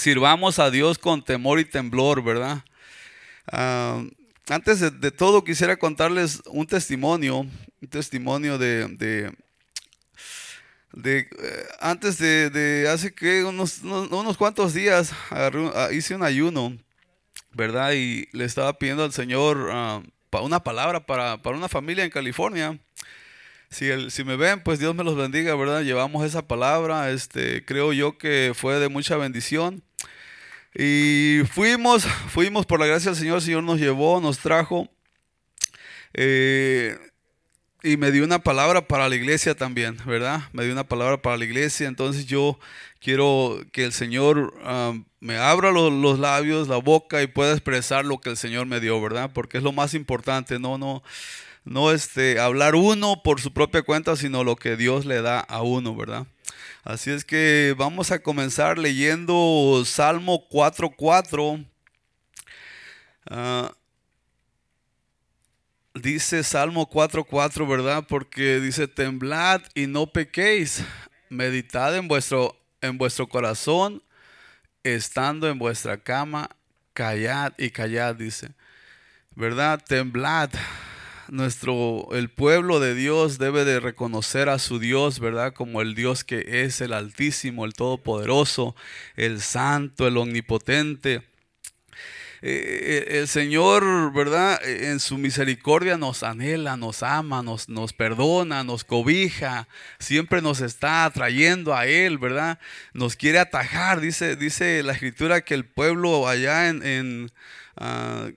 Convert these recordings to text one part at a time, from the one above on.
sirvamos a Dios con temor y temblor, ¿verdad? Ah, antes de, todo quisiera contarles un testimonio, un testimonio de, de, eh, antes de, hace que unos, unos, cuantos días ah, hice un ayuno, ¿verdad? Y le estaba pidiendo al Señor uh, una palabra para, para, una familia en California. Si, el, si me ven, pues Dios me los bendiga, ¿verdad? Llevamos esa palabra, este, creo yo que fue de mucha bendición. Y fuimos, fuimos por la gracia del Señor, el Señor nos llevó, nos trajo. Eh, y me dio una palabra para la iglesia también, ¿verdad? Me dio una palabra para la iglesia. Entonces yo quiero que el Señor ah, me abra los, labios, la boca y pueda expresar lo que el Señor me dio, ¿verdad? Porque es lo más importante, no, no, no este, hablar uno por su propia cuenta, sino lo que Dios le da a uno, ¿verdad? Así es que vamos a comenzar leyendo Salmo 4.4. Ah, dice Salmo 4.4, ¿verdad? Porque dice, temblad y no pequéis, meditad en vuestro, en vuestro corazón, estando en vuestra cama, callad y callad, dice. ¿Verdad? Temblad nuestro, el pueblo de Dios debe de reconocer a su Dios, ¿verdad? Como el Dios que es el Altísimo, el Todopoderoso, el Santo, el Omnipotente. Eh, eh, el Señor, ¿verdad? En su misericordia nos anhela, nos ama, nos, nos perdona, nos cobija, siempre nos está atrayendo a Él, ¿verdad? Nos quiere atajar, dice, dice la escritura que el pueblo allá en... ah,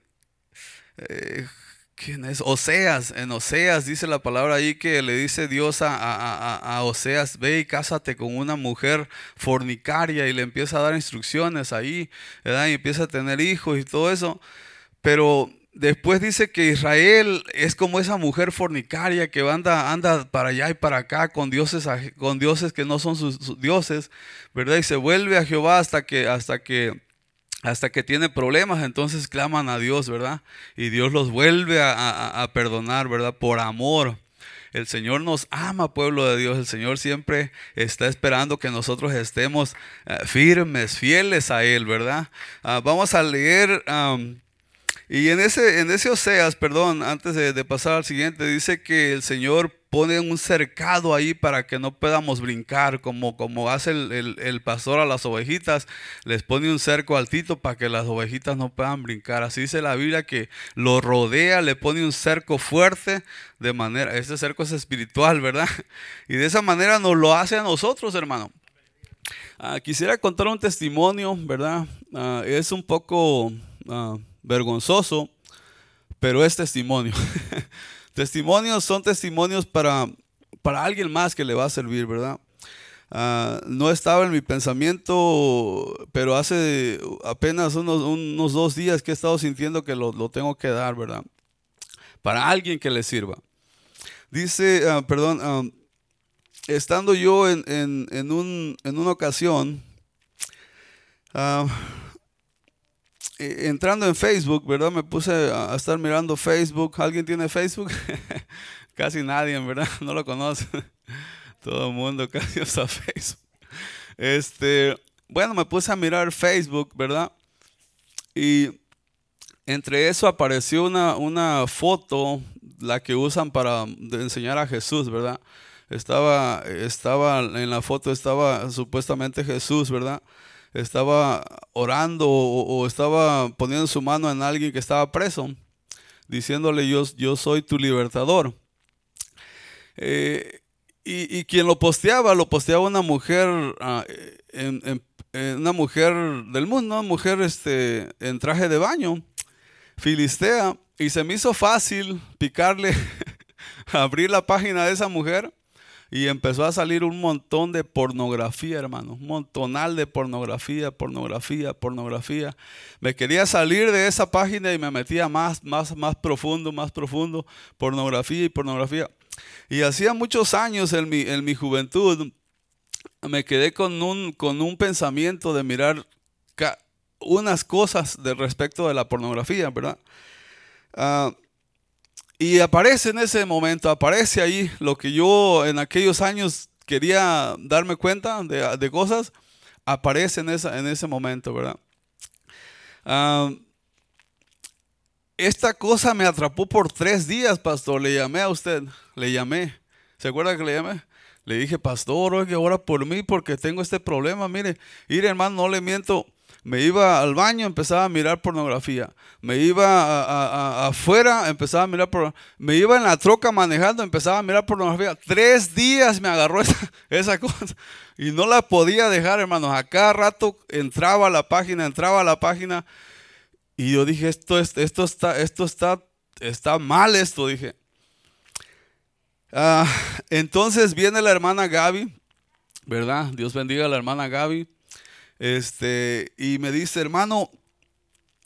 eh, ¿Quién es? Oseas, en Oseas dice la palabra ahí que le dice Dios a, Oseas, ve y cásate con una mujer fornicaria y le empieza a dar instrucciones ahí, ¿verdad? Y empieza a tener hijos y todo eso. Pero después dice que Israel es como esa mujer fornicaria que anda, anda para allá y para acá con dioses, con dioses que no son sus, sus dioses, ¿verdad? Y se vuelve a Jehová hasta que, hasta que hasta que tiene problemas, entonces claman a Dios, ¿verdad? Y Dios los vuelve a, perdonar, ¿verdad? Por amor. El Señor nos ama, pueblo de Dios. El Señor siempre está esperando que nosotros estemos eh, firmes, fieles a Él, ¿verdad? Ah, vamos a leer, y en ese, en ese Oseas, perdón, antes de, de pasar al siguiente, dice que el Señor pone un cercado ahí para que no podamos brincar, como, como hace el, pastor a las ovejitas, les pone un cerco altito para que las ovejitas no puedan brincar. Así dice la Biblia que lo rodea, le pone un cerco fuerte, de manera, este cerco es espiritual, ¿verdad? Y de esa manera nos lo hace a nosotros, hermano. Ah, quisiera contar un testimonio, ¿verdad? Ah, es un poco ah, vergonzoso, pero es testimonio. Testimonios son testimonios para, para alguien más que le va a servir, ¿verdad? Ah, no estaba en mi pensamiento, pero hace apenas unos, unos, dos días que he estado sintiendo que lo, tengo que dar, ¿verdad? Para alguien que le sirva. Dice, ah, perdón, ah, estando yo en, en, un, en una ocasión, entrando en Facebook, ¿verdad? Me puse a, estar mirando Facebook. ¿Alguien tiene Facebook? casi nadie, ¿verdad? No lo conoce. Todo el mundo casi usa Facebook. Este, bueno, me puse a mirar Facebook, ¿verdad? Y entre eso apareció una, una foto, la que usan para enseñar a Jesús, ¿verdad? Estaba, estaba en la foto, estaba supuestamente Jesús, ¿verdad? Estaba orando o, estaba poniendo su mano en alguien que estaba preso, diciéndole yo, yo soy tu libertador. Eh, y, quien lo posteaba, lo posteaba una mujer, ah, en, una mujer del mundo, una mujer este, en traje de baño, filistea, y se me hizo fácil picarle, abrir la página de esa mujer y empezó a salir un montón de pornografía, hermano. Un montonal de pornografía, pornografía, pornografía. Me quería salir de esa página y me metía más, más, más profundo, más profundo. Pornografía y pornografía. Y hacía muchos años en mi, en mi juventud me quedé con un, con un pensamiento de mirar unas cosas de respecto de la pornografía, ¿verdad? Ah, y aparece en ese momento, aparece ahí lo que yo en aquellos años quería darme cuenta de, cosas, aparece en, esa, en ese momento, ¿verdad? Ah, esta cosa me atrapó por tres días, pastor. Le llamé a usted, le llamé. ¿Se acuerda que le llamé? Le dije, pastor, oye, ahora por mí porque tengo este problema. Mire, mire, hermano, no le miento. Me iba al baño, empezaba a mirar pornografía. Me iba afuera, empezaba a mirar pornografía. Me iba en la troca manejando, empezaba a mirar pornografía. Tres días me agarró esa, cosa. Y no la podía dejar, hermanos. A cada rato entraba a la página, entraba a la página. Y yo dije, esto, es, esto, está, esto está, está mal, esto, dije. Ah, entonces viene la hermana Gaby, ¿verdad? Dios bendiga a la hermana Gaby. Este, y me dice, hermano,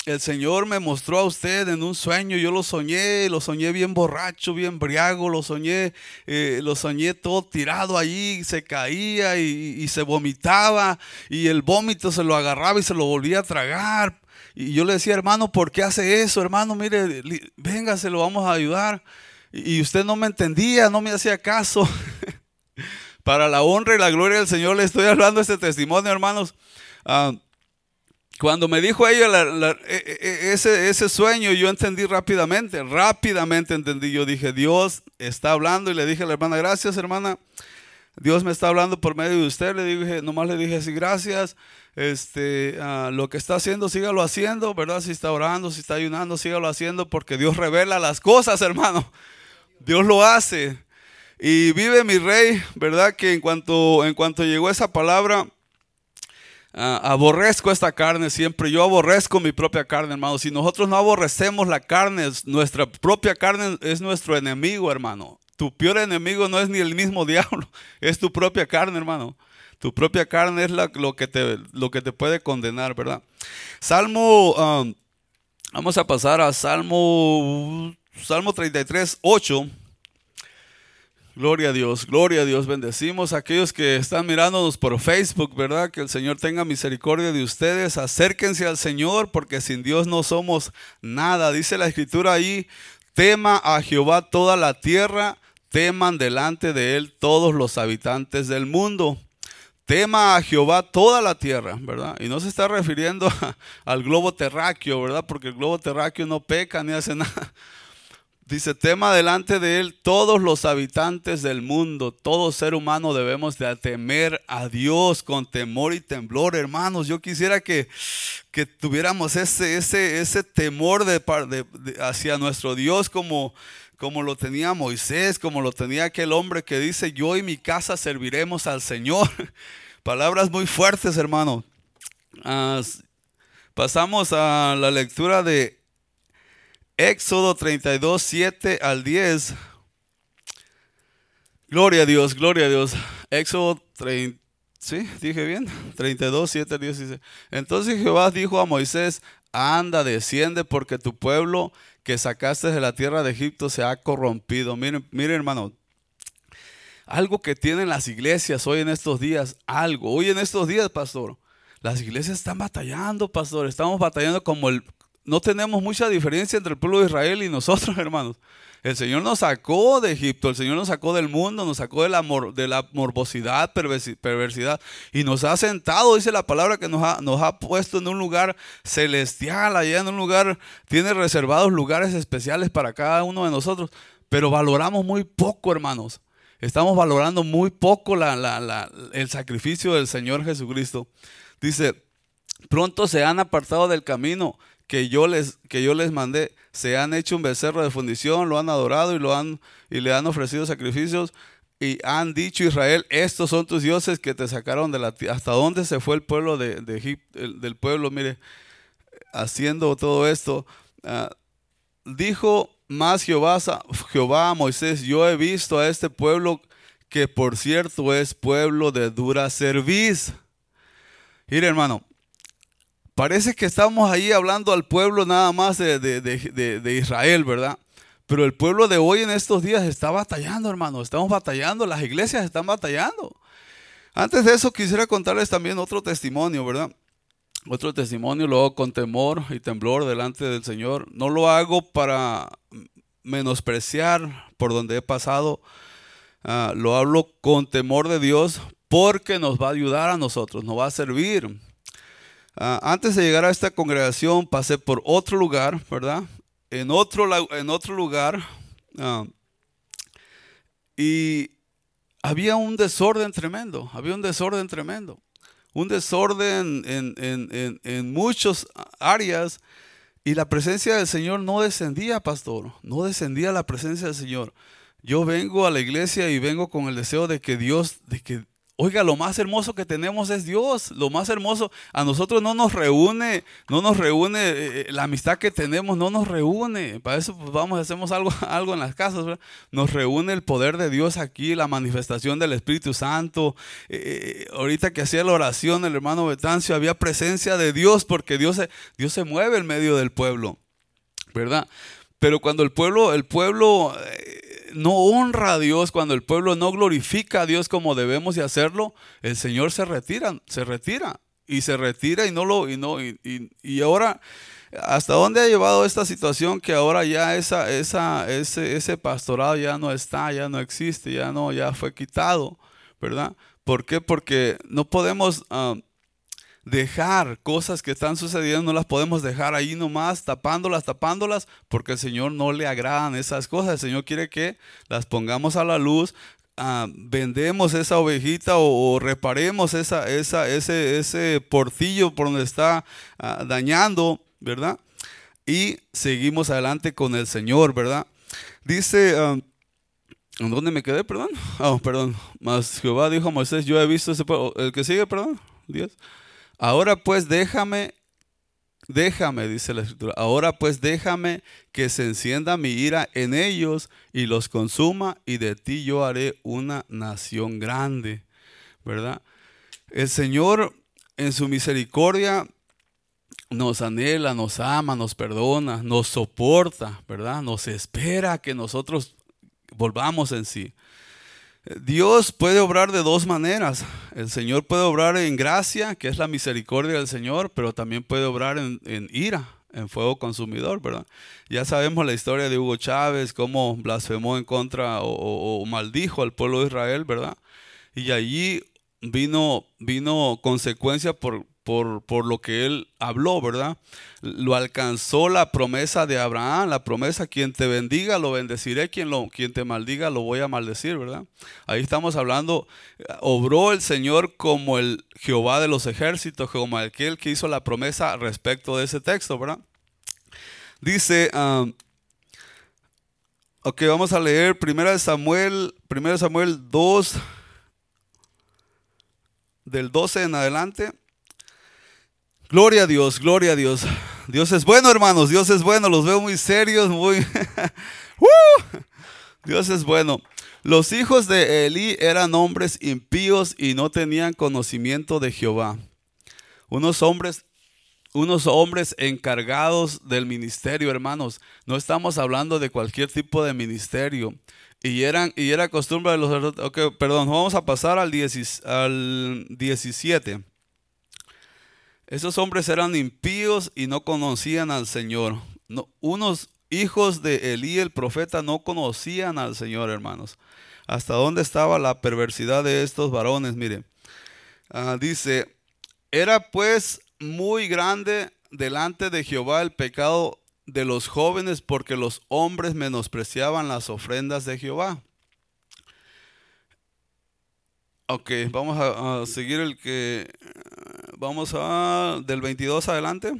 el Señor me mostró a usted en un sueño, yo lo soñé, lo soñé bien borracho, bien briago, lo soñé, eh, lo soñé todo tirado allí, se caía y, y, se vomitaba y el vómito se lo agarraba y se lo volvía a tragar. Y yo le decía, hermano, ¿por qué hace eso? Hermano, mire, venga, se lo vamos a ayudar. Y usted no me entendía, no me hacía caso. Para la honra y la gloria del Señor le estoy hablando este testimonio, hermanos. Ah, cuando me dijo ella e, e, e, ese, ese sueño, yo entendí rápidamente, rápidamente entendí. Yo dije, Dios está hablando y le dije a la hermana, gracias hermana. Dios me está hablando por medio de usted. Le dije, nomás le dije así, gracias este, ah, lo que está haciendo, sígalo haciendo, ¿verdad? Si está orando, si está ayunando, sígalo haciendo, porque Dios revela las cosas, hermano. Dios lo hace. Y vive mi rey, ¿verdad? Que en cuanto, en cuanto llegó esa palabra, ah, aborrezco esta carne siempre. Yo aborrezco mi propia carne, hermano. Si nosotros no aborrecemos la carne, nuestra propia carne es nuestro enemigo, hermano. Tu peor enemigo no es ni el mismo diablo, es tu propia carne, hermano. Tu propia carne es lo, que te, lo que te puede condenar, ¿verdad? Salmo, um, vamos a pasar a Salmo, Salmo 33, 8. Gloria a Dios, gloria a Dios. Bendecimos a aquellos que están mirándonos por Facebook, ¿verdad? Que el Señor tenga misericordia de ustedes. Acérquense al Señor porque sin Dios no somos nada. Dice la escritura ahí, tema a Jehová toda la tierra, teman delante de él todos los habitantes del mundo tema a Jehová toda la tierra, ¿verdad? Y no se está refiriendo al globo terráqueo, ¿verdad? Porque el globo terráqueo no peca ni hace nada. Dice, tema delante de él todos los habitantes del mundo, todo ser humano debemos de temer a Dios con temor y temblor, hermanos. Yo quisiera que, que tuviéramos ese, ese, ese temor de, hacia nuestro Dios como, como lo tenía Moisés, como lo tenía aquel hombre que dice, yo y mi casa serviremos al Señor. Palabras muy fuertes, hermano. Ah, pasamos a la lectura de Éxodo 32, 7 al 10. Gloria a Dios, gloria a Dios. Éxodo 30. ¿Sí? Dije bien. 32, 7 al 10 dice. Entonces Jehová dijo a Moisés, anda, desciende porque tu pueblo que sacaste de la tierra de Egipto se ha corrompido. Miren, miren hermano, algo que tienen las iglesias hoy en estos días, algo, hoy en estos días, pastor, las iglesias están batallando, pastor, estamos batallando como el, no tenemos mucha diferencia entre el pueblo de Israel y nosotros, hermanos. El Señor nos sacó de Egipto, el Señor nos sacó del mundo, nos sacó de la, de la morbosidad, perversidad, y nos ha sentado, dice la palabra, que nos ha, nos ha puesto en un lugar celestial, allá en un lugar, tiene reservados lugares especiales para cada uno de nosotros, pero valoramos muy poco, hermanos. Estamos valorando muy poco el sacrificio del Señor Jesucristo. Dice, pronto se han apartado del camino que yo les, que yo les mandé, se han hecho un becerro de fundición, lo han adorado y, lo han, y le han ofrecido sacrificios y han dicho Israel, estos son tus dioses que te sacaron de la tierra. ¿Hasta dónde se fue el pueblo de, Egipto, del pueblo? Mire, haciendo todo esto. Ah, dijo más Jehová, Jehová a Moisés, yo he visto a este pueblo que por cierto es pueblo de dura cerviz. Mire hermano, Parece que estamos ahí hablando al pueblo nada más de, Israel, ¿verdad? Pero el pueblo de hoy en estos días está batallando, hermano. Estamos batallando, las iglesias están batallando. Antes de eso quisiera contarles también otro testimonio, ¿verdad? Otro testimonio lo hago con temor y temblor delante del Señor. No lo hago para menospreciar por donde he pasado. Ah, lo hablo con temor de Dios porque nos va a ayudar a nosotros, nos va a servir. Ah, antes de llegar a esta congregación pasé por otro lugar, ¿verdad? En otro, en otro lugar. Ah, y había un desorden tremendo, había un desorden tremendo. Un desorden en, en, en muchas áreas y la presencia del Señor no descendía, pastor, no descendía la presencia del Señor. Yo vengo a la iglesia y vengo con el deseo de que Dios, de que Oiga, lo más hermoso que tenemos es Dios. Lo más hermoso, a nosotros no nos reúne, no nos reúne eh, eh, la amistad que tenemos, no nos reúne. Para eso pues, vamos, hacemos algo, algo en las casas. Nos reúne el poder de Dios aquí, la manifestación del Espíritu Santo. Eh, ahorita que hacía la oración el hermano Betancio, había presencia de Dios porque Dios se, Dios se mueve en medio del pueblo, ¿verdad? Pero cuando el pueblo, el pueblo no honra a Dios, cuando el pueblo no glorifica a Dios como debemos de hacerlo, el Señor se retira, se retira y se retira y no lo y no y, y, ahora hasta dónde ha llevado esta situación que ahora ya esa esa ese ese pastorado ya no está, ya no existe, ya no ya fue quitado, ¿verdad? ¿Por qué? Porque no podemos ah, dejar cosas que están sucediendo, no las podemos dejar ahí nomás, tapándolas, tapándolas, porque el Señor no le agradan esas cosas. El Señor quiere que las pongamos a la luz, ah, vendemos esa ovejita o, reparemos esa, esa, ese, ese portillo por donde está ah, dañando, ¿verdad? Y seguimos adelante con el Señor, ¿verdad? Dice... Ah, ¿En dónde me quedé? Perdón. Oh, perdón. Más Jehová dijo a Moisés, yo he visto ese. El que sigue, perdón. Dios. Ahora pues déjame, déjame, dice la escritura, ahora pues déjame que se encienda mi ira en ellos y los consuma y de ti yo haré una nación grande, ¿verdad? El Señor en su misericordia nos anhela, nos ama, nos perdona, nos soporta, ¿verdad? Nos espera que nosotros volvamos en sí. Dios puede obrar de dos maneras. El Señor puede obrar en gracia, que es la misericordia del Señor, pero también puede obrar en, ira, en fuego consumidor, ¿verdad? Ya sabemos la historia de Hugo Chávez, cómo blasfemó en contra o, o maldijo al pueblo de Israel, ¿verdad? Y allí vino, vino consecuencia por, por, lo que él habló, ¿verdad? Lo alcanzó la promesa de Abraham, la promesa, quien te bendiga, lo bendeciré, quien, lo, quien te maldiga, lo voy a maldecir, ¿verdad? Ahí estamos hablando, obró el Señor como el Jehová de los ejércitos, como aquel que hizo la promesa respecto de ese texto, ¿verdad? Dice, um, ok, vamos a leer 1 Samuel, 1 Samuel 2, del 12 en adelante. Gloria a Dios, gloria a Dios. Dios es bueno, hermanos, Dios es bueno. Los veo muy serios, muy... Dios es bueno. Los hijos de Elí eran hombres impíos y no tenían conocimiento de Jehová. Unos hombres, unos hombres encargados del ministerio, hermanos. No estamos hablando de cualquier tipo de ministerio. Y, eran, y era costumbre de los... Ok, perdón, vamos a pasar al, al 17. Esos hombres eran impíos y no conocían al Señor. unos hijos de Elí el profeta no conocían al Señor, hermanos. ¿Hasta dónde estaba la perversidad de estos varones? Mire, ah, dice, era pues muy grande delante de Jehová el pecado de los jóvenes porque los hombres menospreciaban las ofrendas de Jehová. Ok, vamos a seguir el que Vamos a del 22 adelante.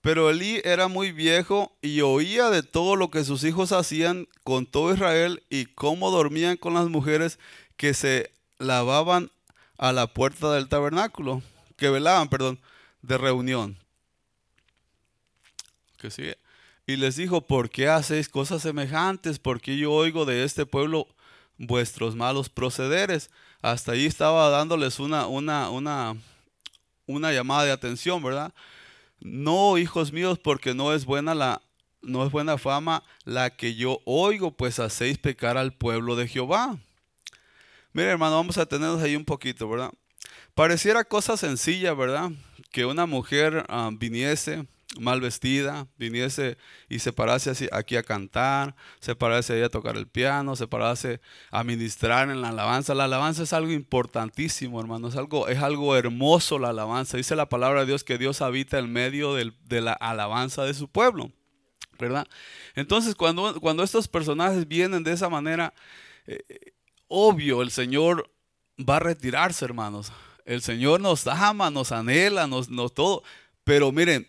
Pero Elí era muy viejo y oía de todo lo que sus hijos hacían con todo Israel y cómo dormían con las mujeres que se lavaban a la puerta del tabernáculo, que velaban, perdón, de reunión. Que sigue. Y les dijo, ¿por qué hacéis cosas semejantes? Porque yo oigo de este pueblo vuestros malos procederes hasta ahí estaba dándoles una, una, una, una llamada de atención, ¿verdad? No, hijos míos, porque no es buena la, no es buena fama la que yo oigo, pues hacéis pecar al pueblo de Jehová. Mire, hermano, vamos a tenernos ahí un poquito, ¿verdad? Pareciera cosa sencilla, ¿verdad? Que una mujer ah, viniese mal vestida, viniese y se parase así, aquí a cantar, se parase ahí a tocar el piano, se parase a ministrar en la alabanza. La alabanza es algo importantísimo, hermano, es algo, es algo hermoso la alabanza. Dice la palabra de Dios que Dios habita en medio de la alabanza de su pueblo, ¿verdad? Entonces, cuando, cuando estos personajes vienen de esa manera, eh, obvio, el Señor va a retirarse, hermanos. El Señor nos ama, nos anhela, nos, nos todo. Pero miren,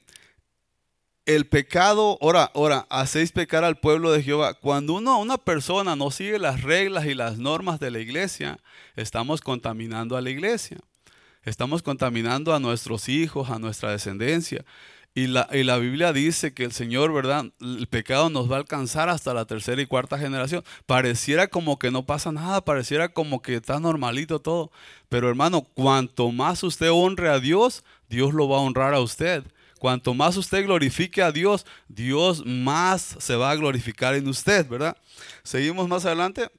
el pecado, ahora, ahora, hacéis pecar al pueblo de Jehová. Cuando uno, una persona no sigue las reglas y las normas de la iglesia, estamos contaminando a la iglesia. Estamos contaminando a nuestros hijos, a nuestra descendencia. Y la, y la, Biblia dice que el Señor, ¿verdad? El pecado nos va a alcanzar hasta la tercera y cuarta generación. Pareciera como que no pasa nada, pareciera como que está normalito todo. Pero hermano, cuanto más usted honre a Dios, Dios lo va a honrar a usted. Cuanto más usted glorifique a Dios, Dios más se va a glorificar en usted, ¿verdad? Seguimos más adelante.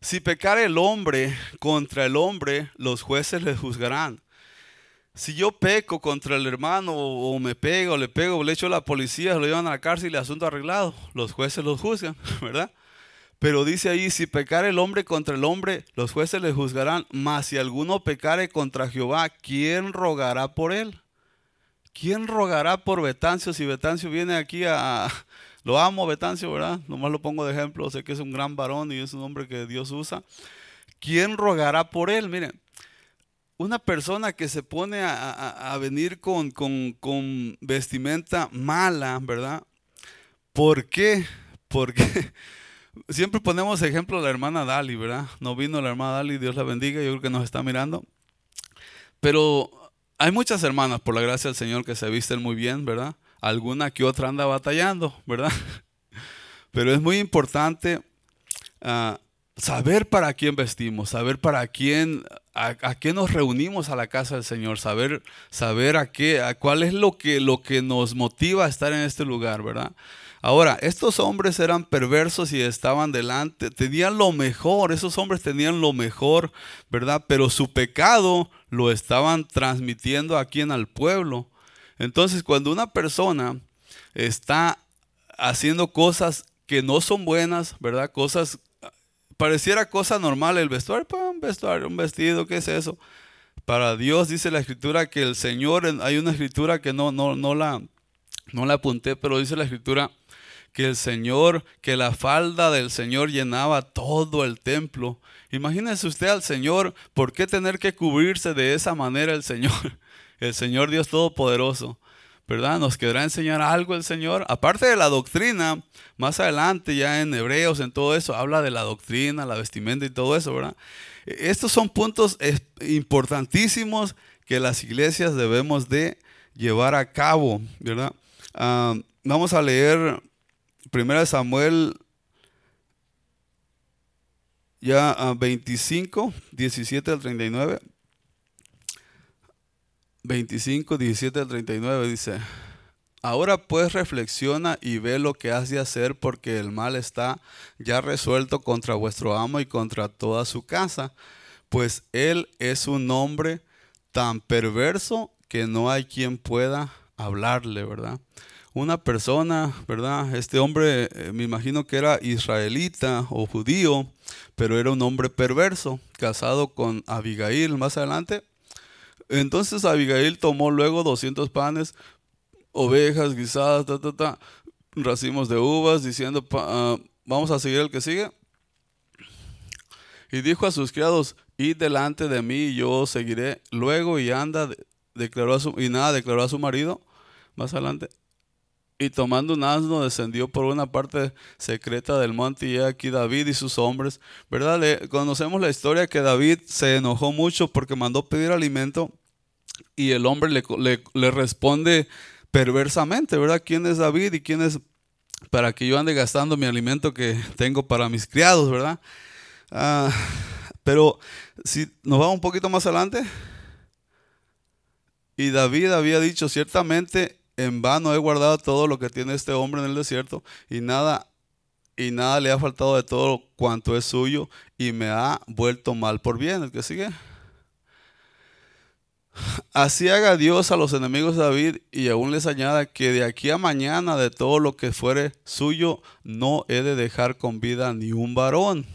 Si pecar el hombre contra el hombre, los jueces le juzgarán. Si yo peco contra el hermano o me pego, le pego, le echo a la policía, lo llevan a la cárcel y el asunto arreglado, los jueces los juzgan, ¿verdad? Pero dice ahí, si pecar el hombre contra el hombre, los jueces le juzgarán, mas si alguno pecare contra Jehová, ¿quién rogará por él? ¿Quién rogará por Betancio si Betancio viene aquí a... Lo amo Betancio, ¿verdad? Nomás lo pongo de ejemplo, sé que es un gran varón y es un hombre que Dios usa. ¿Quién rogará por él? Miren, una persona que se pone a, venir con, con, vestimenta mala, ¿verdad? ¿Por qué? Porque siempre ponemos ejemplo de la hermana Dali, ¿verdad? No vino la hermana Dali, Dios la bendiga, yo creo que nos está mirando. Pero hay muchas hermanas, por la gracia del Señor, que se visten muy bien, ¿verdad? Alguna que otra anda batallando, ¿verdad? Pero es muy importante ah, saber para quién vestimos, saber para quién, a, qué nos reunimos a la casa del Señor, saber, saber a qué, a cuál es lo que, lo que nos motiva a estar en este lugar, ¿verdad? Ahora, estos hombres eran perversos y estaban delante, tenían lo mejor, esos hombres tenían lo mejor, ¿verdad? Pero su pecado lo estaban transmitiendo aquí en al pueblo. Entonces, cuando una persona está haciendo cosas que no son buenas, ¿verdad? Cosas, pareciera cosa normal el vestuario, un vestuario, un vestido, ¿qué es eso? Para Dios dice la escritura que el Señor, hay una escritura que no, no, no, la, no la apunté, pero dice la escritura que el Señor, que la falda del Señor llenaba todo el templo. Imagínese usted al Señor, ¿por qué tener que cubrirse de esa manera el Señor? El Señor Dios Todopoderoso. ¿Verdad? ¿Nos quedará enseñar algo el Señor? Aparte de la doctrina, más adelante ya en Hebreos, en todo eso, habla de la doctrina, la vestimenta y todo eso, ¿verdad? Estos son puntos importantísimos que las iglesias debemos de llevar a cabo, ¿verdad? Ah, vamos a leer Primera Samuel ya a 25, 17 al 39. 25, 17 al 39 dice, ahora pues reflexiona y ve lo que has de hacer porque el mal está ya resuelto contra vuestro amo y contra toda su casa, pues él es un hombre tan perverso que no hay quien pueda hablarle, ¿verdad? Una persona, ¿verdad? Este hombre eh, me imagino que era israelita o judío, pero era un hombre perverso, casado con Abigail más adelante. Entonces Abigail tomó luego 200 panes, ovejas guisadas, racimos de uvas, diciendo, ah, vamos a seguir el que sigue. Y dijo a sus criados, id delante de mí yo seguiré. Luego y anda, declaró a su, y nada, declaró a su marido, más adelante, y tomando un asno descendió por una parte secreta del monte y aquí David y sus hombres, ¿verdad? conocemos la historia que David se enojó mucho porque mandó pedir alimento y el hombre le, le, responde perversamente, ¿verdad? ¿Quién es David y quién es para que yo ande gastando mi alimento que tengo para mis criados, ¿verdad? Ah, pero si nos vamos un poquito más adelante, y David había dicho, ciertamente en vano he guardado todo lo que tiene este hombre en el desierto y nada y nada le ha faltado de todo cuanto es suyo y me ha vuelto mal por bien. El que sigue. Así haga Dios a los enemigos de David y aún les añada que de aquí a mañana de todo lo que fuere suyo no he de dejar con vida ni un varón.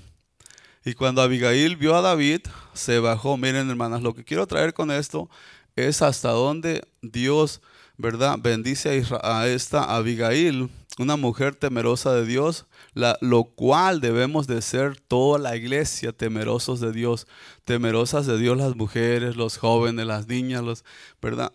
Y cuando Abigail vio a David, se bajó. Miren hermanas, lo que quiero traer con esto es hasta dónde Dios, ¿verdad? Bendice a, esta Abigail, una mujer temerosa de Dios, lo cual debemos de ser toda la iglesia temerosos de Dios, temerosas de Dios las mujeres, los jóvenes, las niñas, los, ¿verdad?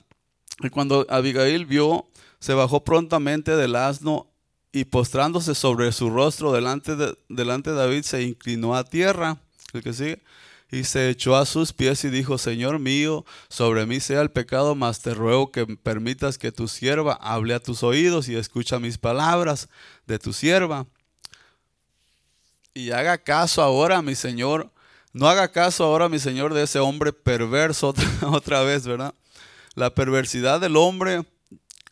Y cuando Abigail vio, se bajó prontamente del asno y postrándose sobre su rostro delante de, delante de David, se inclinó a tierra. El que sigue y se echó a sus pies y dijo, Señor mío, sobre mí sea el pecado, mas te ruego que permitas que tu sierva hable a tus oídos y escucha mis palabras de tu sierva. Y haga caso ahora, mi Señor, no haga caso ahora, mi Señor, de ese hombre perverso otra, vez, ¿verdad? La perversidad del hombre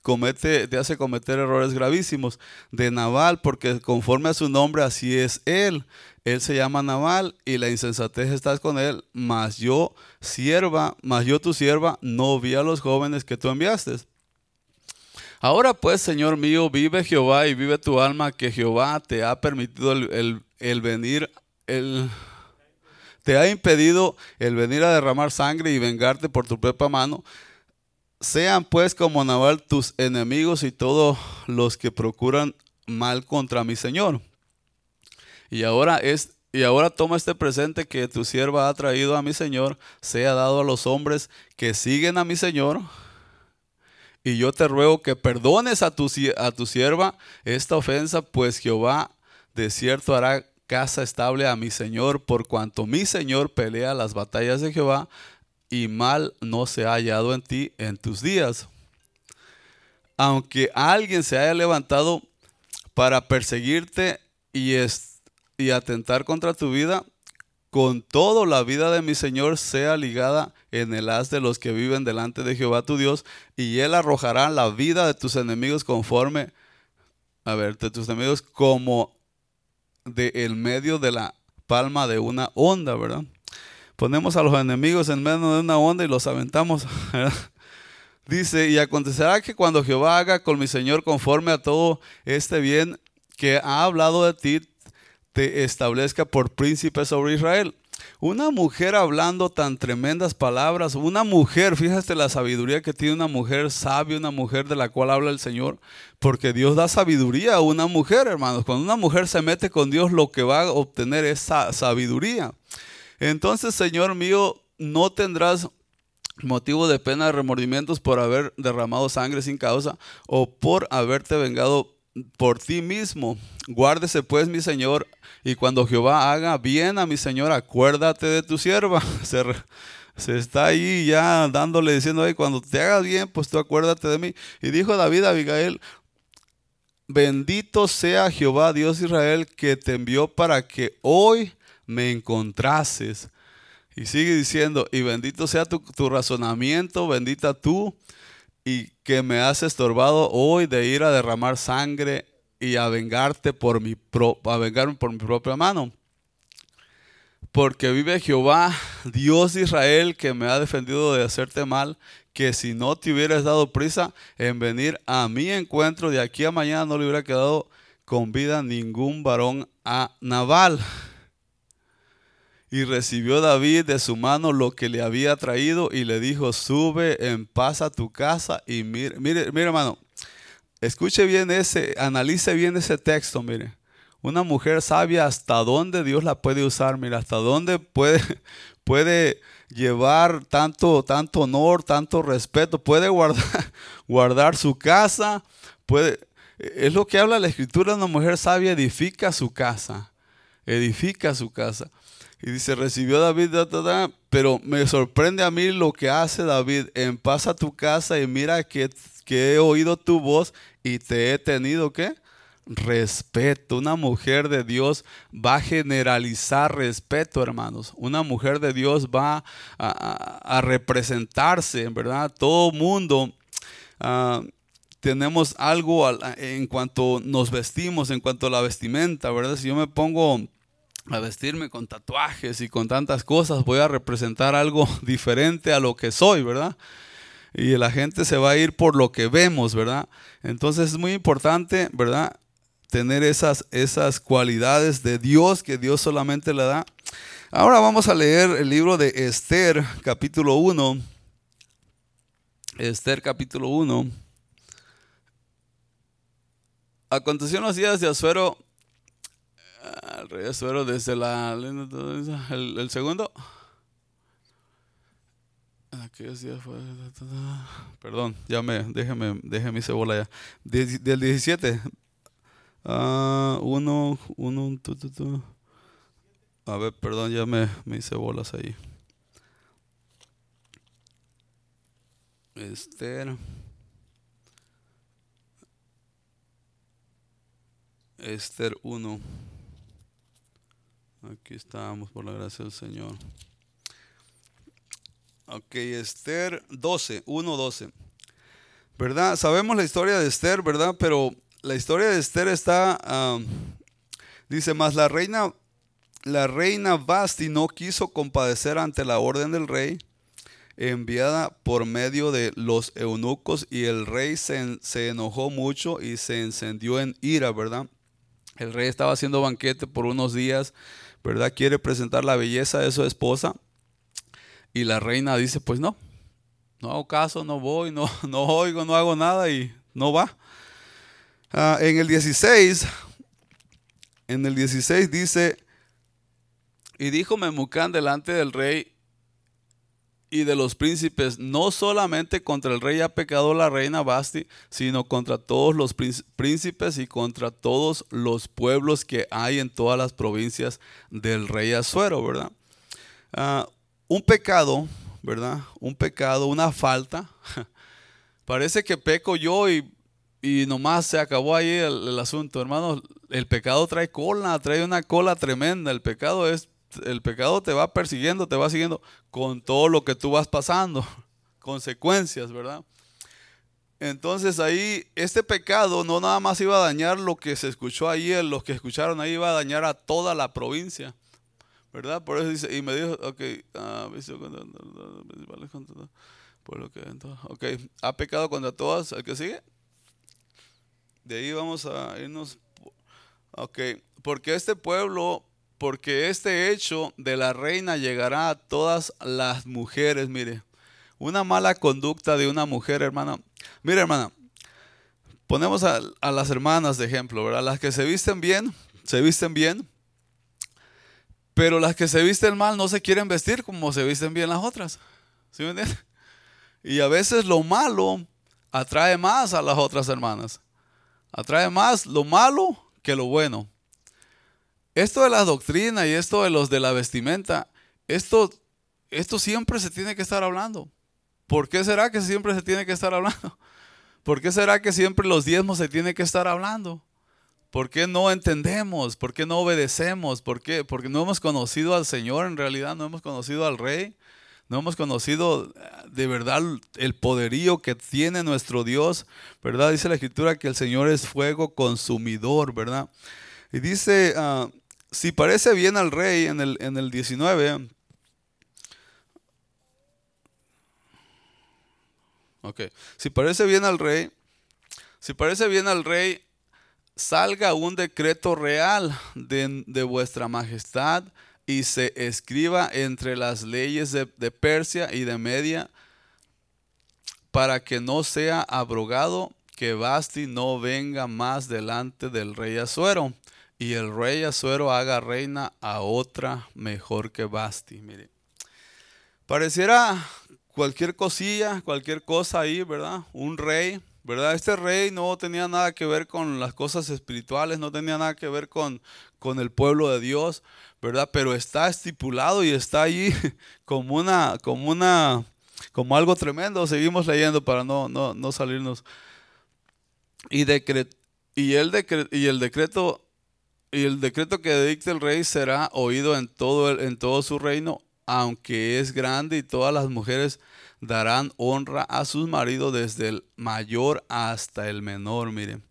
comete, te hace cometer errores gravísimos. De Naval, porque conforme a su nombre, así es él. Él se llama Naval y la insensatez está con él, mas yo, sierva, mas yo tu sierva, no vi a los jóvenes que tú enviaste. Ahora pues, Señor mío, vive Jehová y vive tu alma, que Jehová te ha permitido el, el venir, el, te ha impedido el venir a derramar sangre y vengarte por tu propia mano. Sean pues como Naval tus enemigos y todos los que procuran mal contra mi Señor. Y ahora es y ahora toma este presente que tu sierva ha traído a mi Señor, sea dado a los hombres que siguen a mi Señor. Y yo te ruego que perdones a tu, a tu sierva esta ofensa, pues Jehová de cierto hará casa estable a mi Señor, por cuanto mi Señor pelea las batallas de Jehová, y mal no se ha hallado en ti en tus días. Aunque alguien se haya levantado para perseguirte y, y atentar contra tu vida, con todo la vida de mi Señor sea ligada en el haz de los que viven delante de Jehová tu Dios, y él arrojará la vida de tus enemigos conforme, a ver, de tus enemigos como de el medio de la palma de una onda, ¿verdad? Ponemos a los enemigos en medio de una onda y los aventamos, Dice, y acontecerá que cuando Jehová haga con mi Señor conforme a todo este bien que ha hablado de ti, te establezca por príncipe sobre Israel. Una mujer hablando tan tremendas palabras, una mujer, fíjate la sabiduría que tiene una mujer sabia, una mujer de la cual habla el Señor, porque Dios da sabiduría a una mujer, hermanos. Cuando una mujer se mete con Dios, lo que va a obtener es sabiduría. Entonces, Señor mío, no tendrás motivo de pena, de remordimientos por haber derramado sangre sin causa o por haberte vengado por ti mismo. Guárdese pues, mi Señor, y cuando Jehová haga bien a mi Señor, acuérdate de tu sierva. Se, está ahí ya dándole, diciendo, ahí, cuando te hagas bien, pues tú acuérdate de mí. Y dijo David a Abigail, bendito sea Jehová, Dios Israel, que te envió para que hoy me encontrases. Y sigue diciendo, y bendito sea tu, razonamiento, bendita tú, y que me has estorbado hoy de ir a derramar sangre y a vengarte por mi, pro, a vengarme por mi propia mano. Porque vive Jehová, Dios de Israel, que me ha defendido de hacerte mal, que si no te hubieras dado prisa en venir a mi encuentro de aquí a mañana, no le hubiera quedado con vida ningún varón a Naval. Y recibió David de su mano lo que le había traído y le dijo, sube en paz a tu casa y mire, mire, mire hermano, Escuche bien ese, analice bien ese texto, mire. Una mujer sabia, ¿hasta dónde Dios la puede usar? Mire, ¿hasta dónde puede, puede llevar tanto, tanto honor, tanto respeto? Puede guardar, guardar su casa, puede... Es lo que habla la escritura, una mujer sabia edifica su casa, edifica su casa. Y dice, recibió David, pero me sorprende a mí lo que hace David, en paz a tu casa y mira que que he oído tu voz y te he tenido que respeto. Una mujer de Dios va a generalizar respeto, hermanos. Una mujer de Dios va a, representarse, ¿verdad? Todo mundo. Ah, tenemos algo en cuanto nos vestimos, en cuanto a la vestimenta, ¿verdad? Si yo me pongo a vestirme con tatuajes y con tantas cosas, voy a representar algo diferente a lo que soy, ¿verdad? y la gente se va a ir por lo que vemos, ¿verdad? Entonces es muy importante, ¿verdad? Tener esas, esas cualidades de Dios que Dios solamente le da. Ahora vamos a leer el libro de Esther, capítulo 1. Esther, capítulo 1. Aconteció en los días de Azuero, rey Azuero desde la... El, el segundo. Aquellos días fue... Perdón, ya me, déjeme, déjeme mi cebolla ya. del 17. Uh, uno, uno, tu, tu, tu. A ver, perdón, ya me, me hice bolas ahí. Esther. Esther 1. Aquí estamos por la gracia del Señor. Ok, Esther 12, 1, 12. ¿Verdad? Sabemos la historia de Esther, ¿verdad? Pero la historia de Esther está, dice, más la reina, la reina Basti no quiso compadecer ante la orden del rey enviada por medio de los eunucos y el rey se, se enojó mucho y se encendió en ira, ¿verdad? El rey estaba haciendo banquete por unos días, ¿verdad? Quiere presentar la belleza de su esposa. Y la reina dice, pues no, no hago caso, no voy, no, no oigo, no hago nada y no va. Ah, en el 16, en el 16 dice, y dijo Memucán delante del rey y de los príncipes, no solamente contra el rey ha pecado la reina Basti, sino contra todos los príncipes y contra todos los pueblos que hay en todas las provincias del rey Azuero, ¿verdad? Ah, un pecado, ¿verdad? Un pecado, una falta. Parece que peco yo y, y nomás se acabó ahí el, el asunto, hermano. El pecado trae cola, trae una cola tremenda. El pecado es el pecado te va persiguiendo, te va siguiendo con todo lo que tú vas pasando, consecuencias, ¿verdad? Entonces ahí este pecado no nada más iba a dañar lo que se escuchó ahí, los que escucharon ahí iba a dañar a toda la provincia, ¿verdad? Por eso dice, y me dijo, ok, uh, ha pecado contra todas, ¿el que sigue? De ahí vamos a irnos, ok, porque este pueblo porque este hecho de la reina llegará a todas las mujeres, mire. Una mala conducta de una mujer, hermana. Mire, hermana, ponemos a, las hermanas de ejemplo, ¿verdad? Las que se visten bien, se visten bien, pero las que se visten mal no se quieren vestir como se visten bien las otras. ¿Sí me? Y a veces lo malo atrae más a las otras hermanas. Atrae más lo malo que lo bueno. Esto de la doctrina y esto de los de la vestimenta, esto, esto siempre se tiene que estar hablando. ¿Por qué será que siempre se tiene que estar hablando? ¿Por qué será que siempre los diezmos se tiene que estar hablando? ¿Por qué no entendemos? ¿Por qué no obedecemos? ¿Por qué? Porque no hemos conocido al Señor en realidad, no hemos conocido al Rey, no hemos conocido eh, de verdad el poderío que tiene nuestro Dios, ¿verdad? Dice la Escritura que el Señor es fuego consumidor, ¿verdad? Y dice, uh, si parece bien al rey en el, en el 19, ok, si parece bien al rey, si parece bien al rey, salga un decreto real de, de vuestra majestad y se escriba entre las leyes de, de, Persia y de Media para que no sea abrogado que Basti no venga más delante del rey Azuero y el rey Azuero haga reina a otra mejor que Basti. Mire, pareciera cualquier cosilla, cualquier cosa ahí, ¿verdad? Un rey, ¿verdad? Este rey no tenía nada que ver con las cosas espirituales, no tenía nada que ver con, con el pueblo de Dios, ¿verdad? Pero está estipulado y está ahí como una, como una, como algo tremendo. Seguimos leyendo para no, no, no salirnos. Y, decret, y, el decret, y el decreto y el decreto que dicte el rey será oído en todo, el, en todo su reino, aunque es grande y todas las mujeres darán honra a sus maridos desde el mayor hasta el menor. Miren,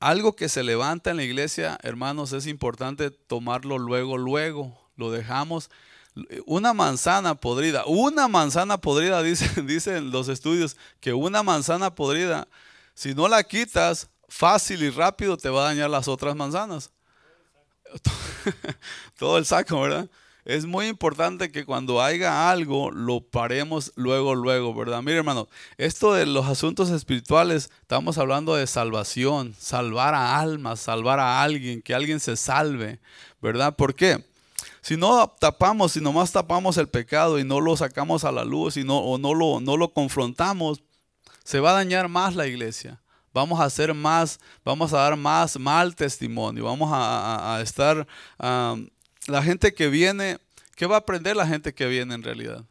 algo que se levanta en la iglesia, hermanos, es importante tomarlo luego, luego. Lo dejamos, Una manzana podrida, una manzana podrida, dicen, dicen los estudios, que una manzana podrida, si no la quitas, fácil y rápido te va a dañar las otras manzanas. Todo el saco, ¿verdad? Es muy importante que cuando haya algo lo paremos luego, luego, ¿verdad? Mire, hermano, esto de los asuntos espirituales, estamos hablando de salvación, salvar a almas, salvar a alguien, que alguien se salve, ¿verdad? ¿Por qué? Si no tapamos, si nomás tapamos el pecado y no lo sacamos a la luz y no, o no lo, no lo confrontamos, se va a dañar más la iglesia vamos a hacer más, vamos a dar más mal testimonio, vamos a, estar, la gente que viene, ¿qué va a aprender la gente que viene en realidad?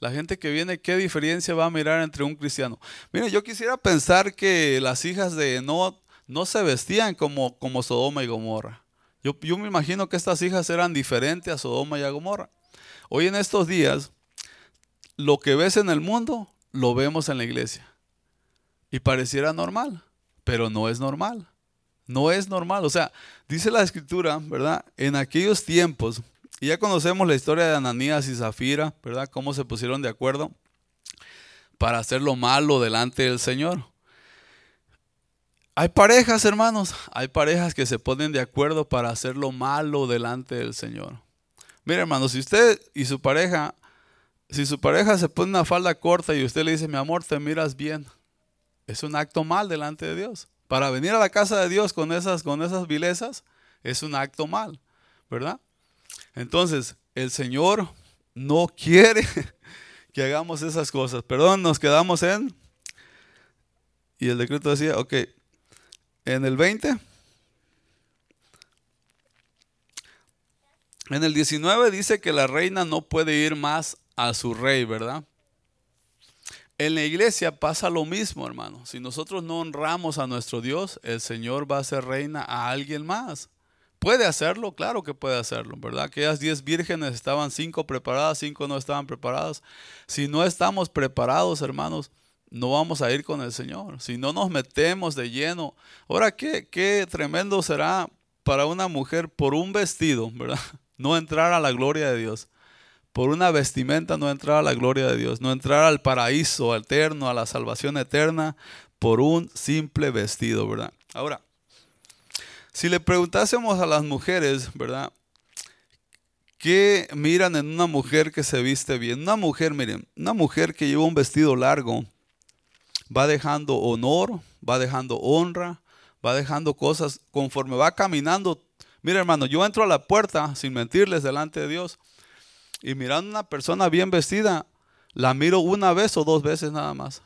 La gente que viene, ¿qué diferencia va a mirar entre un cristiano? Mire, yo quisiera pensar que las hijas de no no se vestían como, como Sodoma y Gomorra. Yo, yo me imagino que estas hijas eran diferentes a Sodoma y a Gomorra. Hoy en estos días, lo que ves en el mundo, lo vemos en la iglesia. Y pareciera normal, pero no es normal. No es normal. O sea, dice la escritura, ¿verdad? En aquellos tiempos, y ya conocemos la historia de Ananías y Zafira, ¿verdad? Cómo se pusieron de acuerdo para hacer lo malo delante del Señor. Hay parejas, hermanos, hay parejas que se ponen de acuerdo para hacer lo malo delante del Señor. Mire, hermano, si usted y su pareja, si su pareja se pone una falda corta y usted le dice, mi amor, te miras bien, es un acto mal delante de Dios. Para venir a la casa de Dios con esas, con esas vilezas es un acto mal, ¿verdad? Entonces, el Señor no quiere que hagamos esas cosas. Perdón, nos quedamos en... Y el decreto decía, ok, en el 20. En el 19 dice que la reina no puede ir más a su rey, ¿verdad? En la iglesia pasa lo mismo, hermano. Si nosotros no honramos a nuestro Dios, el Señor va a ser reina a alguien más. ¿Puede hacerlo? Claro que puede hacerlo, ¿verdad? Aquellas diez vírgenes estaban cinco preparadas, cinco no estaban preparadas. Si no estamos preparados, hermanos, no vamos a ir con el Señor. Si no nos metemos de lleno. Ahora, qué, qué tremendo será para una mujer por un vestido, ¿verdad? No entrar a la gloria de Dios por una vestimenta no entrar a la gloria de Dios, no entrar al paraíso eterno, a la salvación eterna, por un simple vestido, ¿verdad? Ahora, si le preguntásemos a las mujeres, ¿verdad? ¿Qué miran en una mujer que se viste bien? Una mujer, miren, una mujer que lleva un vestido largo, va dejando honor, va dejando honra, va dejando cosas conforme va caminando. Mira, hermano, yo entro a la puerta, sin mentirles, delante de Dios y mirando una persona bien vestida, la miro una vez o dos veces nada más.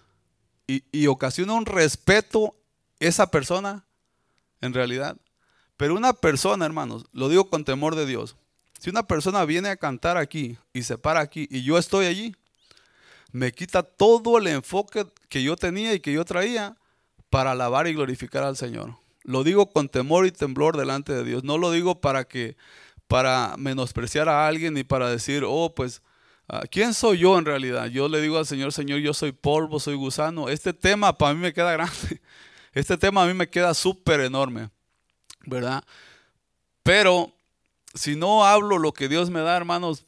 Y, y ocasiona un respeto esa persona, en realidad. Pero una persona, hermanos, lo digo con temor de Dios. Si una persona viene a cantar aquí y se para aquí y yo estoy allí, me quita todo el enfoque que yo tenía y que yo traía para alabar y glorificar al Señor. Lo digo con temor y temblor delante de Dios. No lo digo para que para menospreciar a alguien ni para decir, oh, pues, ah, ¿quién soy yo en realidad? Yo le digo al Señor, Señor, yo soy polvo, soy gusano. Este tema para mí me queda grande. Este tema a mí me queda súper enorme, ¿verdad? Pero si no hablo lo que Dios me da, hermanos,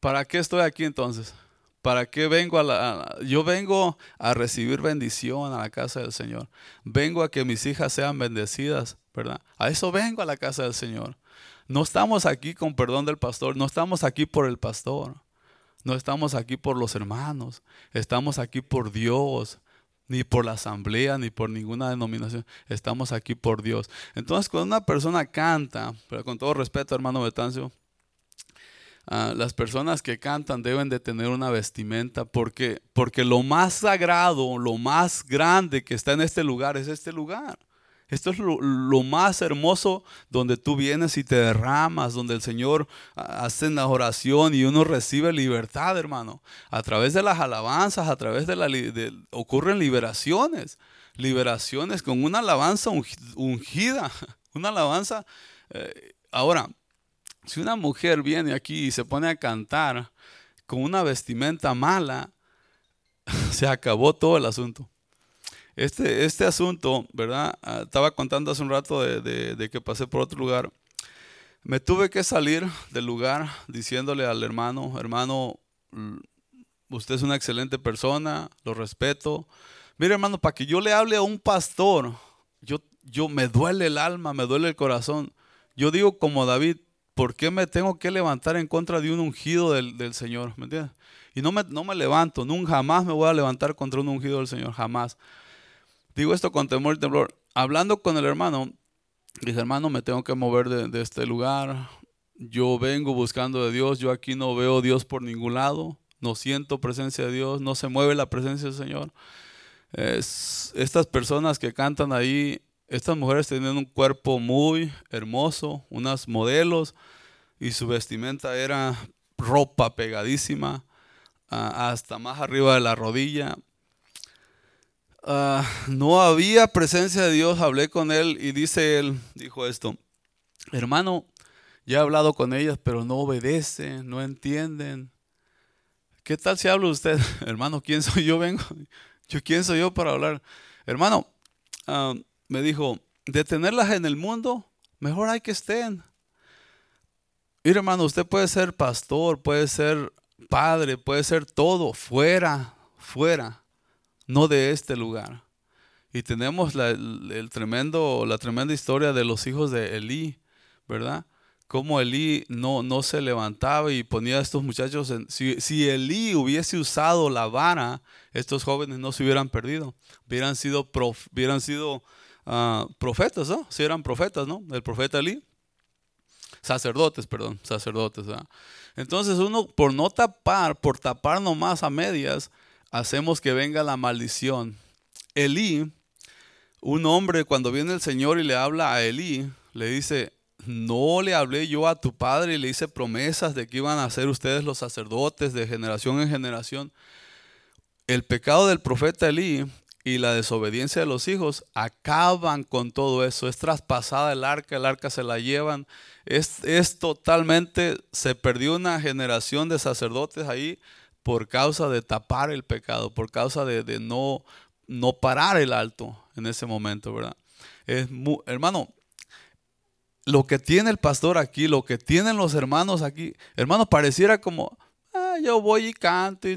¿para qué estoy aquí entonces? ¿Para qué vengo a la... yo vengo a recibir bendición a la casa del Señor. Vengo a que mis hijas sean bendecidas, ¿verdad? A eso vengo a la casa del Señor. No estamos aquí con perdón del pastor, no estamos aquí por el pastor, no estamos aquí por los hermanos, estamos aquí por Dios, ni por la asamblea, ni por ninguna denominación, estamos aquí por Dios. Entonces, cuando una persona canta, pero con todo respeto, hermano Betancio, ah, las personas que cantan deben de tener una vestimenta porque, porque lo más sagrado, lo más grande que está en este lugar es este lugar. Esto es lo, más hermoso donde tú vienes y te derramas, donde el Señor hace la oración y uno recibe libertad, hermano. A través de las alabanzas, a través de la... ocurren liberaciones. Liberaciones con una alabanza ungida. Una alabanza... Eh, ahora, si una mujer viene aquí y se pone a cantar con una vestimenta mala, se acabó todo el asunto. Este, este asunto, ¿verdad? Ah, estaba contando hace un rato de, que pasé por otro lugar. Me tuve que salir del lugar diciéndole al hermano, hermano, usted es una excelente persona, lo respeto. Mire hermano, para que yo le hable a un pastor, yo, yo me duele el alma, me duele el corazón. Yo digo como David, ¿por qué me tengo que levantar en contra de un ungido del, Señor? ¿Me entiendes? Y no me, no me levanto, nunca jamás me voy a levantar contra un ungido del Señor, jamás. Digo esto con temor y temblor. Hablando con el hermano, Dije, hermano, me tengo que mover de, este lugar. Yo vengo buscando de Dios. Yo aquí no veo Dios por ningún lado. No siento presencia de Dios. No se mueve la presencia del Señor. Es, estas personas que cantan ahí, estas mujeres tienen un cuerpo muy hermoso, unas modelos, y su vestimenta era ropa pegadísima hasta más arriba de la rodilla. Ah, no había presencia de Dios, hablé con él y dice él, dijo esto, hermano, ya he hablado con ellas, pero no obedecen, no entienden. ¿Qué tal si hablo usted? hermano, ¿quién soy yo? Vengo. ¿Yo quién soy yo para hablar? Hermano, ah, me dijo, de tenerlas en el mundo, mejor hay que estén. Mira, hermano, usted puede ser pastor, puede ser padre, puede ser todo, fuera, fuera no de este lugar. Y tenemos la, el, tremendo, la tremenda historia de los hijos de Elí, ¿verdad? Cómo Elí no, no se levantaba y ponía a estos muchachos en... Si, si Elí hubiese usado la vara, estos jóvenes no se hubieran perdido. Hubieran sido, hubieran sido ah, profetas, ¿no? Si eran profetas, ¿no? El profeta Elí. Sacerdotes, perdón, sacerdotes. ¿verdad? Entonces uno por no tapar, por tapar nomás a medias, hacemos que venga la maldición. Elí, un hombre cuando viene el Señor y le habla a Elí, le dice, no le hablé yo a tu padre y le hice promesas de que iban a ser ustedes los sacerdotes de generación en generación. El pecado del profeta Elí y la desobediencia de los hijos acaban con todo eso. Es traspasada el arca, el arca se la llevan. Es, es totalmente, se perdió una generación de sacerdotes ahí por causa de tapar el pecado, por causa de, no, no parar el alto en ese momento, ¿verdad? Es hermano, lo que tiene el pastor aquí, lo que tienen los hermanos aquí, hermano, pareciera como, ah, yo voy y canto.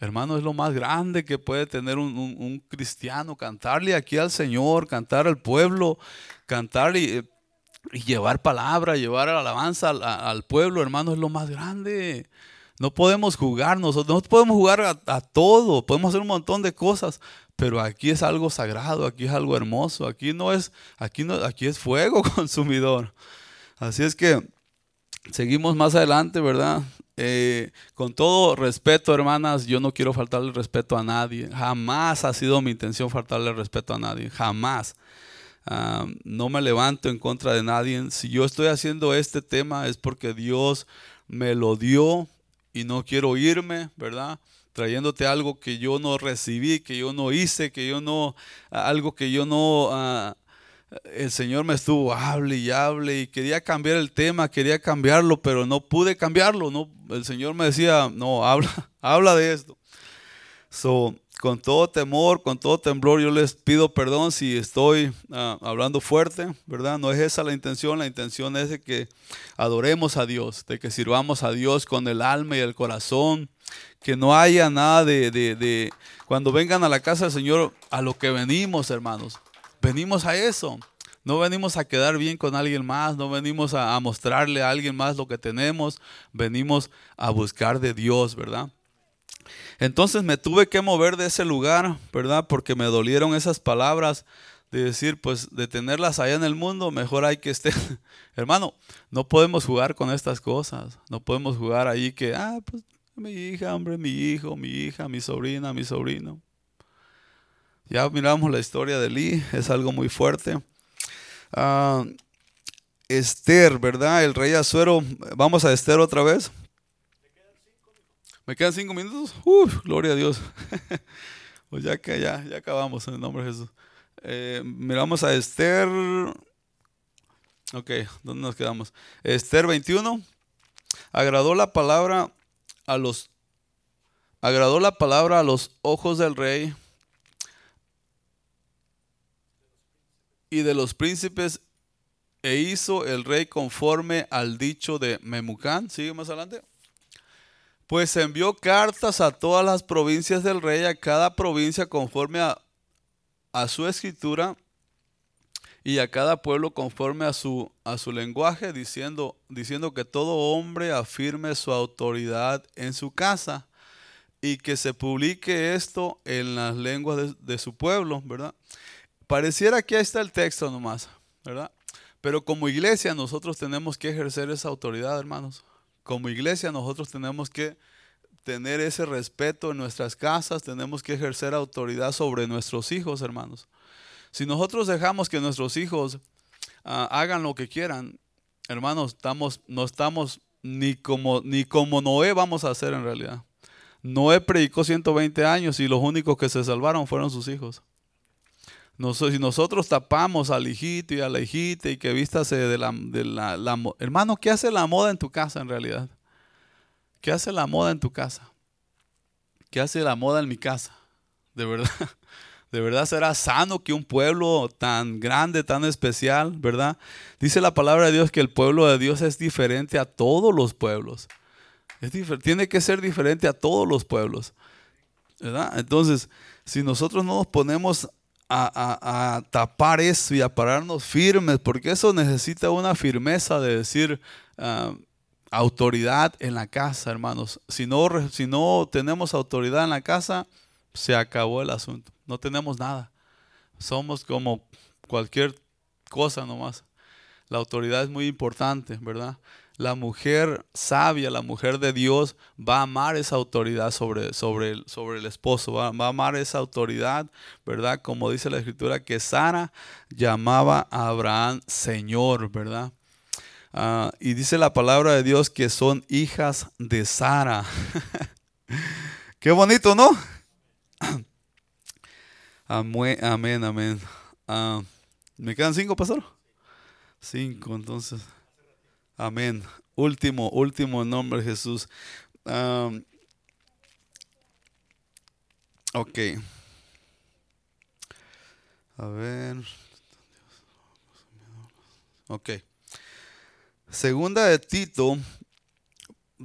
hermano, es lo más grande que puede tener un, cristiano, cantarle aquí al Señor, cantar al pueblo, cantar y, llevar palabra, llevar alabanza al, al pueblo, hermano, es lo más grande. No podemos jugar, nosotros no podemos jugar a, todo, podemos hacer un montón de cosas, pero aquí es algo sagrado, aquí es algo hermoso, aquí no es, aquí no, aquí es fuego consumidor. Así es que seguimos más adelante, ¿verdad? Eh, con todo respeto, hermanas, yo no quiero faltarle respeto a nadie. Jamás ha sido mi intención faltarle respeto a nadie. Jamás. Ah, no me levanto en contra de nadie. Si yo estoy haciendo este tema es porque Dios me lo dio y no quiero irme, ¿verdad? Trayéndote algo que yo no recibí, que yo no hice, que yo no, algo que yo no, ah, el Señor me estuvo, hable y hable y quería cambiar el tema, quería cambiarlo, pero no pude cambiarlo, no, el Señor me decía, no, habla, habla de esto. So, con todo temor, con todo temblor, yo les pido perdón si estoy ah, hablando fuerte, ¿verdad? No es esa la intención, la intención es de que adoremos a Dios, de que sirvamos a Dios con el alma y el corazón, que no haya nada de, de, cuando vengan a la casa del Señor, a lo que venimos, hermanos, venimos a eso. No venimos a quedar bien con alguien más, no venimos a, a mostrarle a alguien más lo que tenemos, venimos a buscar de Dios, ¿verdad? Entonces me tuve que mover de ese lugar, ¿verdad? Porque me dolieron esas palabras de decir, pues de tenerlas allá en el mundo, mejor hay que estar. Hermano, no podemos jugar con estas cosas. No podemos jugar ahí que, ah, pues mi hija, hombre, mi hijo, mi hija, mi sobrina, mi sobrino. Ya miramos la historia de Lee, es algo muy fuerte. Ah, Esther, ¿verdad? El rey Azuero. Vamos a Esther otra vez. ¿Me quedan cinco minutos? Uf, gloria a Dios. pues ya que ya, ya acabamos en el nombre de Jesús. Eh, miramos a Esther. Ok, ¿dónde nos quedamos? Esther 21. Agradó la palabra a los agradó la palabra a los ojos del rey y de los príncipes e hizo el rey conforme al dicho de Memucán. Sigue más adelante. Pues envió cartas a todas las provincias del rey, a cada provincia conforme a, su escritura y a cada pueblo conforme a su, a su lenguaje, diciendo, diciendo que todo hombre afirme su autoridad en su casa y que se publique esto en las lenguas de, de su pueblo, ¿verdad? Pareciera que ahí está el texto nomás, ¿verdad? Pero como iglesia nosotros tenemos que ejercer esa autoridad, hermanos. Como iglesia nosotros tenemos que tener ese respeto en nuestras casas, tenemos que ejercer autoridad sobre nuestros hijos, hermanos. Si nosotros dejamos que nuestros hijos ah, hagan lo que quieran, hermanos, estamos, no estamos ni como, ni como Noé vamos a hacer en realidad. Noé predicó 120 años y los únicos que se salvaron fueron sus hijos. Si nosotros tapamos al hijito y a la hijita y que vístase de la, Hermano, ¿qué hace la moda en tu casa en realidad? ¿Qué hace la moda en tu casa? ¿Qué hace la moda en mi casa? De verdad. De verdad será sano que un pueblo tan grande, tan especial, ¿verdad? Dice la palabra de Dios que el pueblo de Dios es diferente a todos los pueblos. tiene que ser diferente a todos los pueblos. ¿verdad? Entonces, si nosotros no nos ponemos a, tapar eso y a pararnos firmes, porque eso necesita una firmeza de decir ah, autoridad en la casa, hermanos. Si no, si no tenemos autoridad en la casa, se acabó el asunto no tenemos nada. Somos como cualquier cosa nomás. La autoridad es muy importante, ¿verdad? La mujer sabia, la mujer de Dios, va a amar esa autoridad sobre, sobre, el, sobre el esposo, va, a amar esa autoridad, ¿verdad? Como dice la escritura, que Sara llamaba a Abraham Señor, ¿verdad? Ah, y dice la palabra de Dios que son hijas de Sara. Qué bonito, ¿no? Amén, amén. Ah, ¿Me quedan cinco, pastor? Cinco, entonces. Amén. Último, último nombre Jesús. ok. A ver. Ok. Segunda de Tito,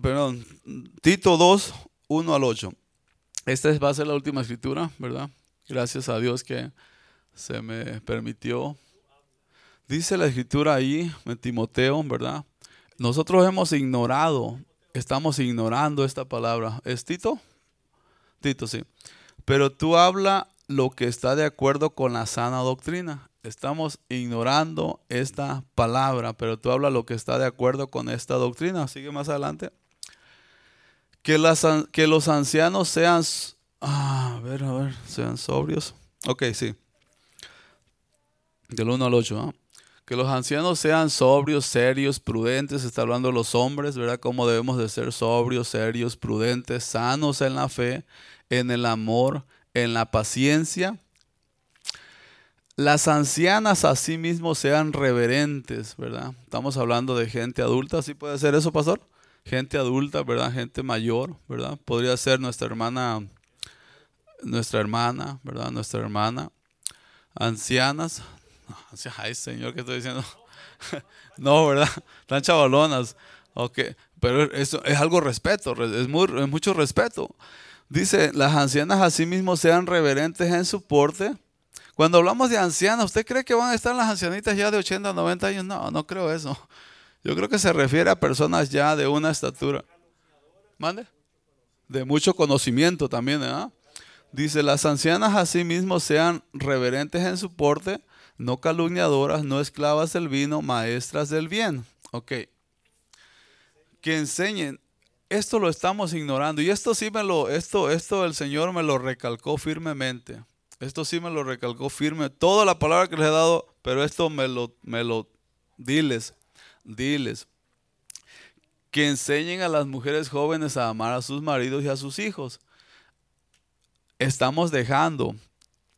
perdón, Tito 2, 1 al 8. Esta va a ser la última escritura, ¿verdad? Gracias a Dios que se me permitió. Dice la escritura ahí, en Timoteo, ¿verdad? Nosotros hemos ignorado, estamos ignorando esta palabra. ¿Es Tito? Tito, sí. Pero tú habla lo que está de acuerdo con la sana doctrina. Estamos ignorando esta palabra, pero tú habla lo que está de acuerdo con esta doctrina. Sigue más adelante. Que, las, que los ancianos sean Ah, a ver, a ver, sean sobrios. Ok, sí. Del 1 al 8. ¿ah? Que los ancianos sean sobrios, serios, prudentes. Está hablando de los hombres, ¿verdad? Cómo debemos de ser sobrios, serios, prudentes, sanos en la fe, en el amor, en la paciencia. Las ancianas asimismo sean reverentes, ¿verdad? Estamos hablando de gente adulta, ¿sí puede ser eso, pastor? Gente adulta, ¿verdad? Gente mayor, ¿verdad? Podría ser nuestra hermana nuestra hermana, ¿verdad? Nuestra hermana, ancianas, ay Señor, ¿qué estoy diciendo? no, ¿verdad? Están chavalonas, ok, pero eso es algo respeto, es, muy, es mucho respeto. Dice, las ancianas asimismo sean reverentes en su porte. Cuando hablamos de ancianas, ¿usted cree que van a estar las ancianitas ya de 80, 90 años? No, no creo eso. Yo creo que se refiere a personas ya de una estatura. ¿Mande? De mucho conocimiento también, ¿verdad? Dice, las ancianas asimismo sean reverentes en su porte, no calumniadoras, no esclavas del vino, maestras del bien. Ok. Que enseñen. Esto lo estamos ignorando. Y esto sí me lo, esto, esto el Señor me lo recalcó firmemente. Esto sí me lo recalcó firme. Toda la palabra que les he dado, pero esto me lo, me lo, diles, diles. Que enseñen a las mujeres jóvenes a amar a sus maridos y a sus hijos estamos dejando,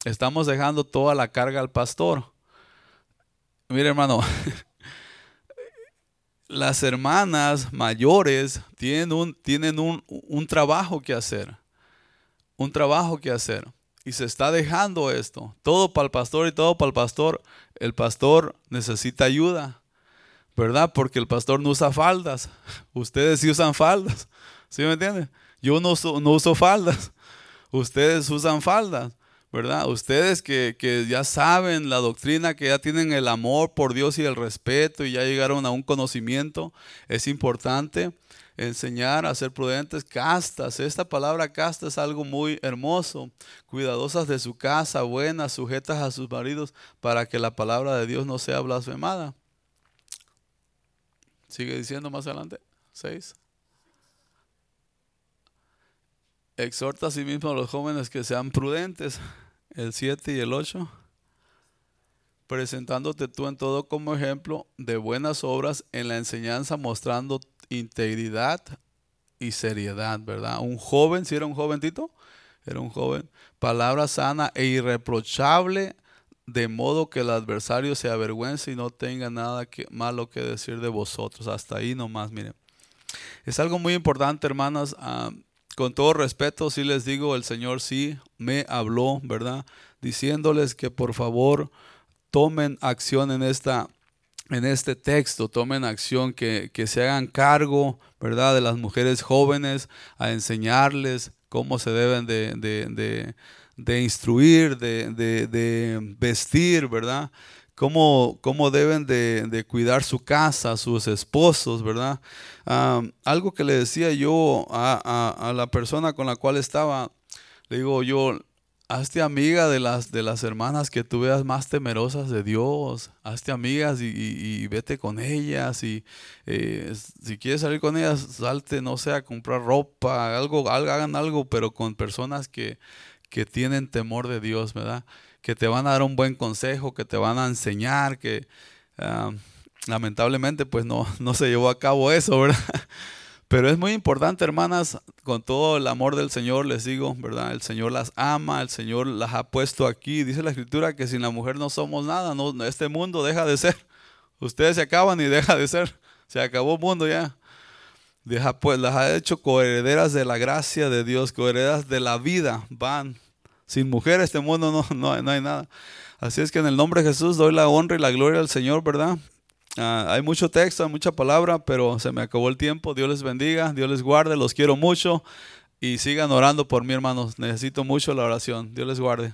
estamos dejando toda la carga al pastor. Mire hermano, las hermanas mayores tienen un, tienen un, un trabajo que hacer, un trabajo que hacer. Y se está dejando esto, todo para el pastor y todo para el pastor. El pastor necesita ayuda. ¿verdad? Porque el pastor no usa faldas. Ustedes sí usan faldas. ¿Sí me entienden? Yo no no uso faldas. Ustedes usan faldas. ¿Verdad? Ustedes que, que, ya saben la doctrina, que ya tienen el amor por Dios y el respeto y ya llegaron a un conocimiento, es importante enseñar a ser prudentes, castas. Esta palabra casta es algo muy hermoso, cuidadosas de su casa, buenas, sujetas a sus maridos, para que la palabra de Dios no sea blasfemada. Sigue diciendo más adelante, 6. Exhorta a sí mismo a los jóvenes que sean prudentes el 7 y el 8, presentándote tú en todo como ejemplo de buenas obras en la enseñanza, mostrando integridad y seriedad, ¿verdad? Un joven, si era un jovencito, era un joven, palabra sana e irreprochable, de modo que el adversario se avergüence y no tenga nada que, malo que decir de vosotros. Hasta ahí nomás, miren. Es algo muy importante, hermanas. Ah, con todo respeto, sí les digo, el Señor sí me habló, ¿verdad? Diciéndoles que por favor tomen acción en esta en este texto, tomen acción, que, se hagan cargo, ¿verdad?, de las mujeres jóvenes, a enseñarles cómo se deben de, de, de instruir, de, vestir, ¿verdad? Cómo, cómo deben de, cuidar su casa, sus esposos, ¿verdad? algo que le decía yo a, la persona con la cual estaba, le digo yo, hazte amiga de las, de las hermanas que tú veas más temerosas de Dios, hazte amigas y, vete con ellas y eh, si quieres salir con ellas, salte, no sé, a comprar ropa, algo, hagan algo, pero con personas que, que tienen temor de Dios, ¿verdad? Que te van a dar un buen consejo, que te van a enseñar, que ah, lamentablemente pues no, no se llevó a cabo eso, ¿verdad? Pero es muy importante, hermanas, con todo el amor del Señor les digo, ¿verdad? El Señor las ama, el Señor las ha puesto aquí. Dice la Escritura que sin la mujer no somos nada, no, este mundo deja de ser. Ustedes se acaban y deja de ser. Se acabó el mundo ya. Deja, pues las ha hecho coherederas de la gracia de Dios, coherederas de la vida. Van, sin mujer este mundo no, no, no hay nada. Así es que en el nombre de Jesús doy la honra y la gloria al Señor, ¿verdad? Ah, hay mucho texto, hay mucha palabra, pero se me acabó el tiempo. Dios les bendiga, Dios les guarde, los quiero mucho y sigan orando por mí, hermanos. Necesito mucho la oración. Dios les guarde.